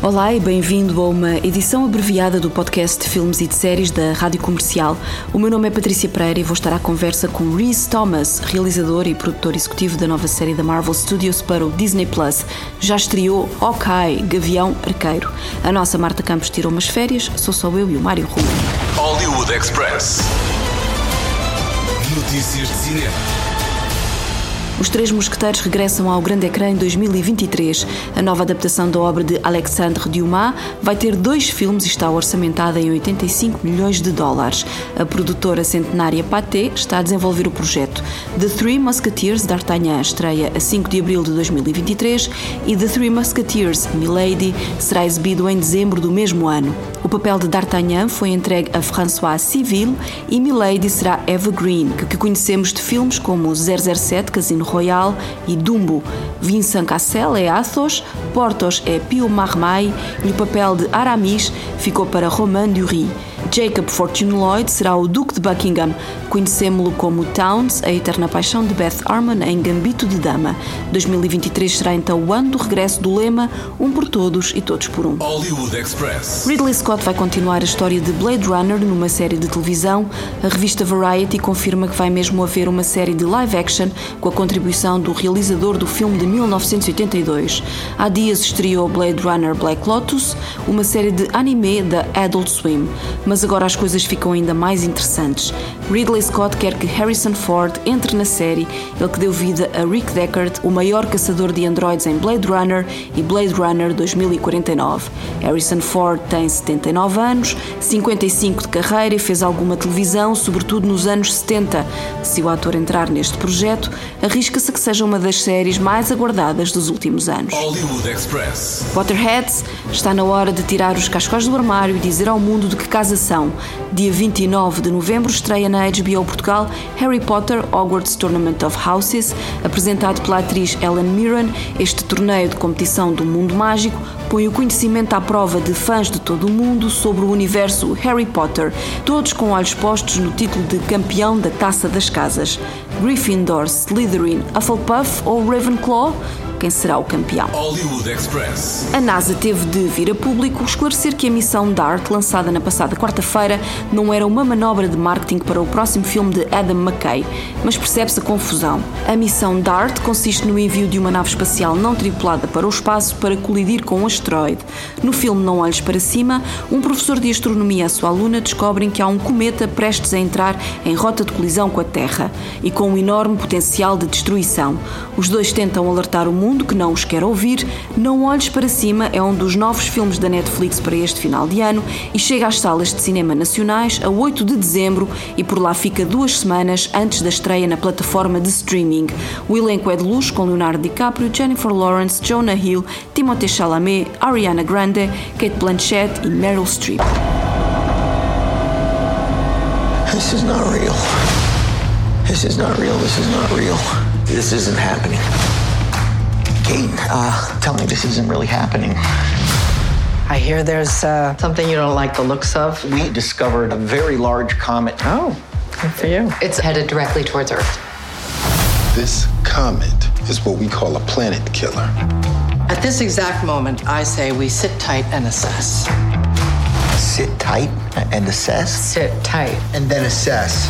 Olá e bem-vindo a uma edição abreviada do podcast de filmes e de séries da Rádio Comercial. O meu nome é Patrícia Pereira e vou estar à conversa com Rhys Thomas, realizador e produtor executivo da nova série da Marvel Studios para o Disney Plus. Já estreou Hawkeye, Gavião Arqueiro. A nossa Marta Campos tirou umas férias, sou só eu e o Mário Rui. Hollywood Express. Notícias de cinema. Os Três Mosqueteiros regressam ao grande ecrã em 2023. A nova adaptação da obra de Alexandre Dumas vai ter dois filmes e está orçamentada em 85 milhões de dólares. A produtora centenária Pathé está a desenvolver o projeto. The Three Musketeers d'Artagnan estreia a 5 de abril de 2023 e The Three Musketeers Milady será exibido em dezembro do mesmo ano. O papel de D'Artagnan foi entregue a François Civil e Milady será Eva Green, que conhecemos de filmes como 007 Casino Royal e Dumbo. Vincent Cassel é Athos, Portos é Pio Marmai e o papel de Aramis ficou para Romain Dury. Jacob Fortune Lloyd será o Duque de Buckingham. Conhecemos-lo como Towns, a eterna paixão de Beth Harmon em Gambito de Dama. 2023 será então o ano do regresso do lema Um por todos e todos por um. Hollywood Express. Ridley Scott vai continuar a história de Blade Runner numa série de televisão. A revista Variety confirma que vai mesmo haver uma série de live action com a contribuição do realizador do filme de 1982. Há dias estreou Blade Runner Black Lotus, uma série de anime da Adult Swim. Mas agora as coisas ficam ainda mais interessantes. Ridley Scott quer que Harrison Ford entre na série, ele que deu vida a Rick Deckard, o maior caçador de androides em Blade Runner e Blade Runner 2049. Harrison Ford tem 79 anos, 55 de carreira e fez alguma televisão, sobretudo nos anos 70. Se o ator entrar neste projeto, arrisca-se que seja uma das séries mais aguardadas dos últimos anos. Hollywood Express. Potterheads, está na hora de tirar os cascóis do armário e dizer ao mundo de que casa são. Dia 29 de novembro estreia na HBO Portugal Harry Potter Hogwarts Tournament of Houses, apresentado pela atriz Ellen Mirren. Este torneio de competição do mundo mágico põe o conhecimento à prova de fãs de todo o mundo sobre o universo Harry Potter, todos com olhos postos no título de campeão da Taça das Casas. Gryffindor, Slytherin, Hufflepuff ou Ravenclaw? Quem será o campeão? A NASA teve de vir a público esclarecer que a missão DART, lançada na passada quarta-feira, não era uma manobra de marketing para o próximo filme de Adam McKay, mas percebe-se a confusão. A missão DART consiste no envio de uma nave espacial não tripulada para o espaço para colidir com um asteroide. No filme Não Olhes para Cima, um professor de astronomia e a sua aluna descobrem que há um cometa prestes a entrar em rota de colisão com a Terra e com um enorme potencial de destruição. Os dois tentam alertar o mundo que não os quer ouvir. Não Olhes para Cima é um dos novos filmes da Netflix para este final de ano e chega às salas de cinema nacionais a 8 de dezembro e por lá fica duas semanas antes da estreia na plataforma de streaming. O elenco é de luxo com Leonardo DiCaprio, Jennifer Lawrence, Jonah Hill, Timothée Chalamet, Ariana Grande, Kate Blanchett e Meryl Streep. This is not real. This is not real. This is not real. This isn't happening. Kate, uh, tell me this isn't really happening. I hear there's uh, something you don't like the looks of. We discovered a very large comet. Oh, good for you. It's headed directly towards Earth. This comet is what we call a planet killer. At this exact moment, I say we sit tight and assess. Sit tight and assess. Sit tight. and then assess.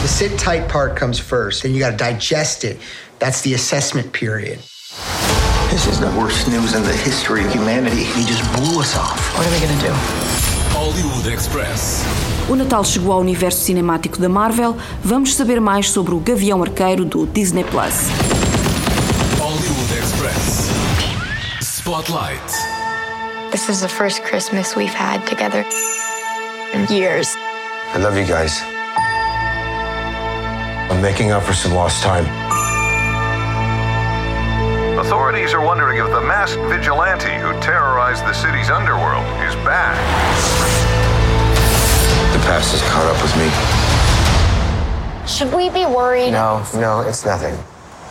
The sit tight part comes first, then you got to digest it. That's the assessment period. This is the worst news in the history of humanity. He just blew us off. What are we gonna do? Hollywood Express. O Natal chegou ao universo cinemático da Marvel. Vamos saber mais sobre o Gavião Arqueiro do Disney Plus. Hollywood Express. Spotlight. This is the first Christmas we've had together in years. I love you guys. I'm making up for some lost time. Authorities are wondering if the masked vigilante who terrorized the city's underworld is back. The past has caught up with me. Should we be worried? No, no, it's nothing.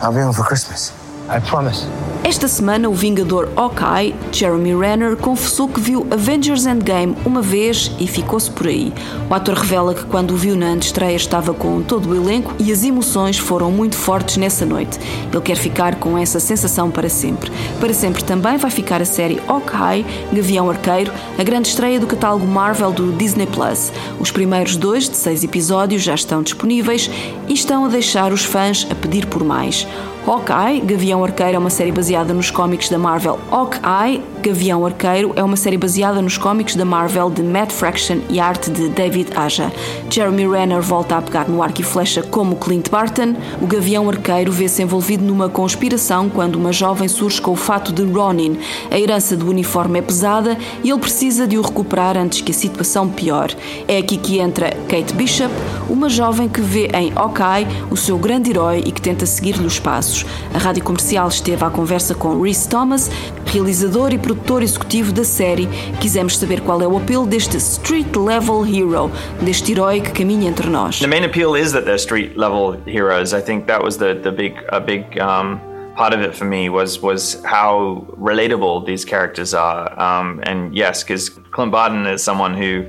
I'll be home for Christmas. I promise. Esta semana, o Vingador Hawkeye, Jeremy Renner, confessou que viu Avengers Endgame uma vez e ficou-se por aí. O ator revela que quando o viu na antestreia estava com todo o elenco e as emoções foram muito fortes nessa noite. Ele quer ficar com essa sensação para sempre. Para sempre também vai ficar a série Hawkeye, Gavião Arqueiro, a grande estreia do catálogo Marvel do Disney Plus. Os primeiros dois de seis episódios já estão disponíveis e estão a deixar os fãs a pedir por mais. Hawkeye, Gavião Arqueiro é uma série baseada nos cómics da Marvel. Hawkeye, Gavião Arqueiro é uma série baseada nos cómics da Marvel de Matt Fraction e arte de David Aja. Jeremy Renner volta a pegar no arco e flecha como Clint Barton. O Gavião Arqueiro vê-se envolvido numa conspiração quando uma jovem surge com o fato de Ronin. A herança do uniforme é pesada e ele precisa de o recuperar antes que a situação piore. É aqui que entra Kate Bishop, uma jovem que vê em Hawkeye o seu grande herói e que tenta seguir-lhe os passos. A rádio comercial esteve à conversa com Rhys Thomas, realizador e produtor executivo da série. Quisemos saber qual é o apelo deste street level hero, deste herói que caminha entre nós. The main appeal is that they're street level heroes. I think that was the the big a big um, part of it for me was was how relatable these characters are. Um, and yes, because Clint Barton is someone who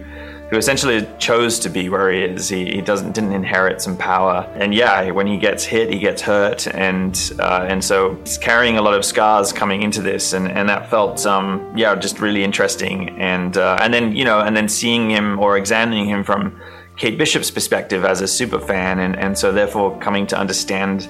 who essentially chose to be where he is. He, he doesn't didn't inherit some power, and yeah, when he gets hit, he gets hurt, and uh, and so he's carrying a lot of scars coming into this, and, and that felt um, yeah just really interesting, and uh, and then you know and then seeing him or examining him from Kate Bishop's perspective as a super fan, and and so therefore coming to understand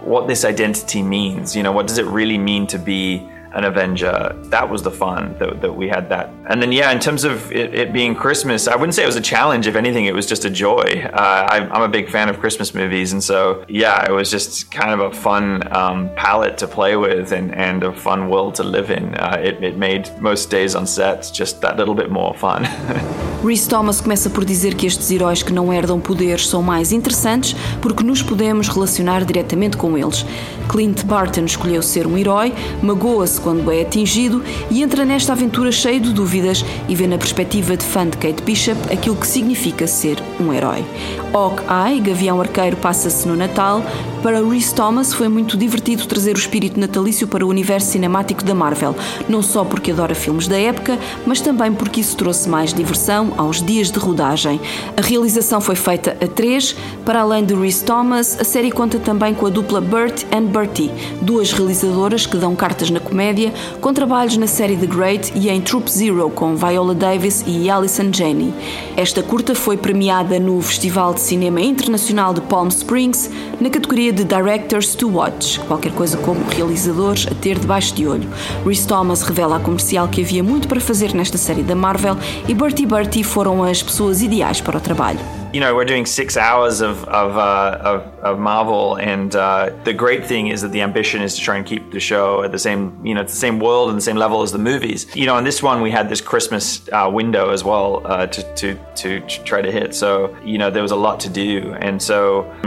what this identity means. You know, what does it really mean to be an Avenger. That was the fun that, that we had that. And then, yeah, in terms of it, it, being Christmas, I wouldn't say it was a challenge. If anything, it was just a joy. Uh, I, am a big fan of Christmas movies. And so, yeah, it was just kind of a fun um, palette to play with and, and a fun world to live in. Uh, it, it made most days on set just that little bit more fun. Rhys Thomas começa por dizer que estes heróis que não herdam poderes são mais interessantes porque nos podemos relacionar diretamente com eles. Clint Barton escolheu ser um herói, magoa-se quando é atingido e entra nesta aventura cheio de dúvidas e vê na perspectiva de fã de Kate Bishop aquilo que significa ser um herói. Hawkeye, Gavião Arqueiro, passa-se no Natal. Para Rhys Thomas foi muito divertido trazer o espírito natalício para o universo cinemático da Marvel, não só porque adora filmes da época, mas também porque isso trouxe mais diversão aos dias de rodagem. A realização foi feita a três. Para além de Rhys Thomas, a série conta também com a dupla Burt and Bertie, duas realizadoras que dão cartas na comédia, com trabalhos na série The Great e em Troop Zero com Viola Davis e Alison Janney. Esta curta foi premiada no Festival de Cinema Internacional de Palm Springs na categoria de Directors to Watch, qualquer coisa como realizadores a ter debaixo de olho. Rhys Thomas revela à comercial que havia muito para fazer nesta série da Marvel e Bertie Bertie foram as pessoas ideais para o trabalho. You know, we're doing six hours of of, uh, of, of, Marvel, and uh, the great thing is that the ambition is to try and keep the show at the same, you know, the same world and the same level as the movies. You know, on this one we had this Christmas uh, window as well uh, to, to to try to hit. So you know, there was a lot to do, and so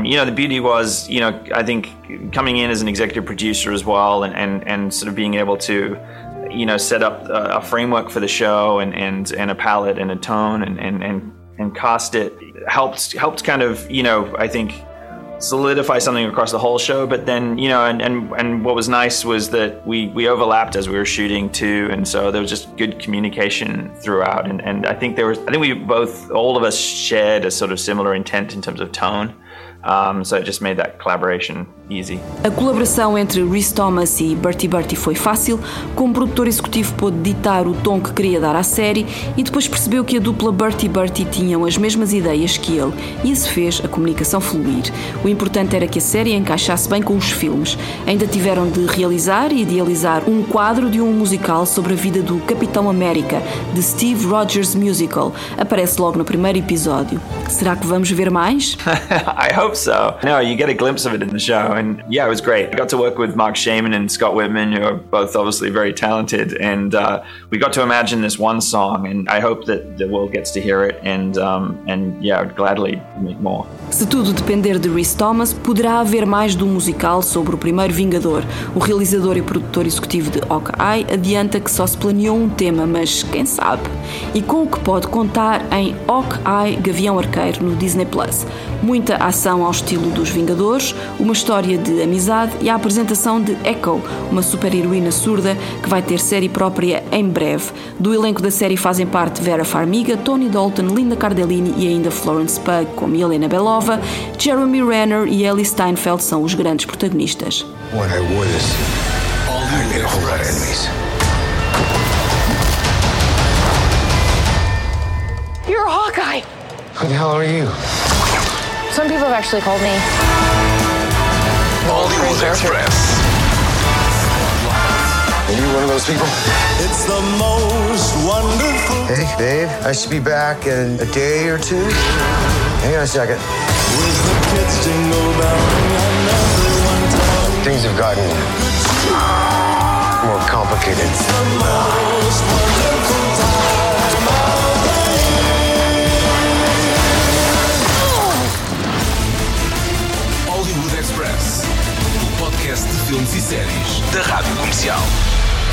you know, the beauty was, you know, I think coming in as an executive producer as well, and and, and sort of being able to you know set up a, framework for the show and and and a palette and a tone and and and, and cast it helped helped kind of you know I think solidify something across the whole show but then you know and, and and what was nice was that we we overlapped as we were shooting too and so there was just good communication throughout and and I think there was I think we both all of us shared a sort of similar intent in terms of tone um, so it just made that collaboration easy. A colaboração entre Rhys Thomas e Bertie Bertie foi fácil. Como produtor executivo pôde ditar o tom que queria dar à série e depois percebeu que a dupla Bertie Bertie tinham as mesmas ideias que ele e isso fez a comunicação fluir. O importante era que a série encaixasse bem com os filmes. Ainda tiveram de realizar e idealizar um quadro de um musical sobre a vida do Capitão América, de Steve Rogers Musical. Aparece logo no primeiro episódio. Será que vamos ver mais? I hope so. No, you get a glimpse of it in the show, and yeah, it was great. I got to work with Mark Shaman and Scott Whitman, who are both obviously very talented, and uh, we got to imagine this one song, and I hope that the world gets to hear it, and um, and yeah, I would gladly make more. Se tudo depender de Rhys Thomas, poderá haver mais de um musical sobre o primeiro Vingador. O realizador e produtor executivo de Hawkeye adianta que só se planeou um tema, mas quem sabe? E com o que pode contar em Hawkeye Gavião Arqueiro no Disney Plus. Muita ação ao estilo dos Vingadores, uma história de amizade e a apresentação de Echo, uma super-heroína surda que vai ter série própria em breve. Do elenco da série fazem parte Vera Farmiga, Tony Dalton, Linda Cardellini e ainda Florence Pugh, como Helena Belova, Jeremy Renner e Ellie Steinfeld são os grandes protagonistas. What I is I made a whole lot of enemies. You're a Hawkeye. Who the hell are you? Some people have actually called me. Hollywood Express. Are you one of those people? It's the most wonderful. Hey, babe, I should be back in a day or two. Hang on a second. With the kids jingle belling and everyone telling Things have gotten more complicated.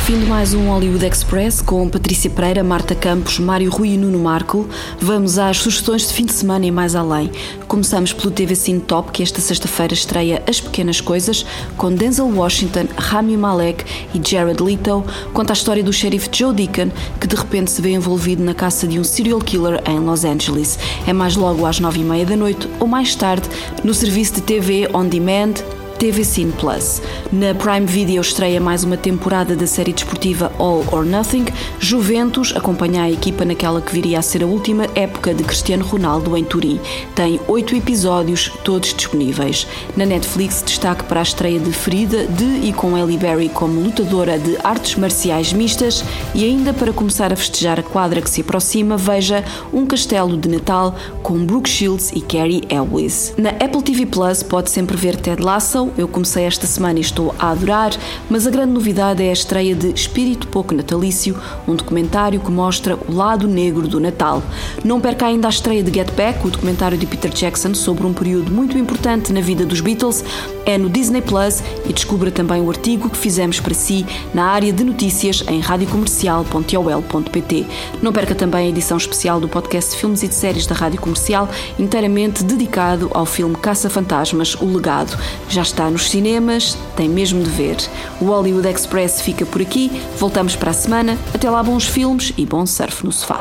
Fim de mais um Hollywood Express com Patrícia Pereira, Marta Campos, Mário Rui e Nuno Marco. Vamos às sugestões de fim de semana e mais além. Começamos pelo TV Cine Top, que esta sexta-feira estreia As Pequenas Coisas, com Denzel Washington, Rami Malek e Jared Leto, conta a história do xerife Joe Deacon, que de repente se vê envolvido na caça de um serial killer em Los Angeles. É mais logo às nove e meia da noite ou mais tarde no serviço de TV On Demand TV Cine Plus. Na Prime Video estreia mais uma temporada da série desportiva All or Nothing. Juventus acompanha a equipa naquela que viria a ser a última época de Cristiano Ronaldo em Turim. Tem oito episódios, todos disponíveis. Na Netflix, destaque para a estreia de Ferida, de e com Ellie Berry como lutadora de artes marciais mistas. E ainda para começar a festejar a quadra que se aproxima, veja Um Castelo de Natal com Brooke Shields e Carrie Elwes. Na Apple TV Plus pode sempre ver Ted Lasso. Eu comecei esta semana e estou a adorar, mas a grande novidade é a estreia de Espírito Pouco Natalício, um documentário que mostra o lado negro do Natal. Não perca ainda a estreia de Get Back, o documentário de Peter Jackson sobre um período muito importante na vida dos Beatles. É no Disney Plus e descubra também o artigo que fizemos para si na área de notícias em radiocomercial.ol.pt. Não perca também a edição especial do podcast filmes e de séries da Rádio Comercial, inteiramente dedicado ao filme Caça Fantasmas, O Legado. Já está nos cinemas, tem mesmo de ver. O Hollywood Express fica por aqui, voltamos para a semana. Até lá, bons filmes e bom surf no sofá.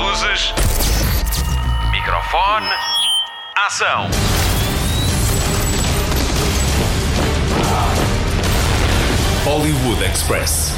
Luzes. Microfone. Ação. Hollywood Express.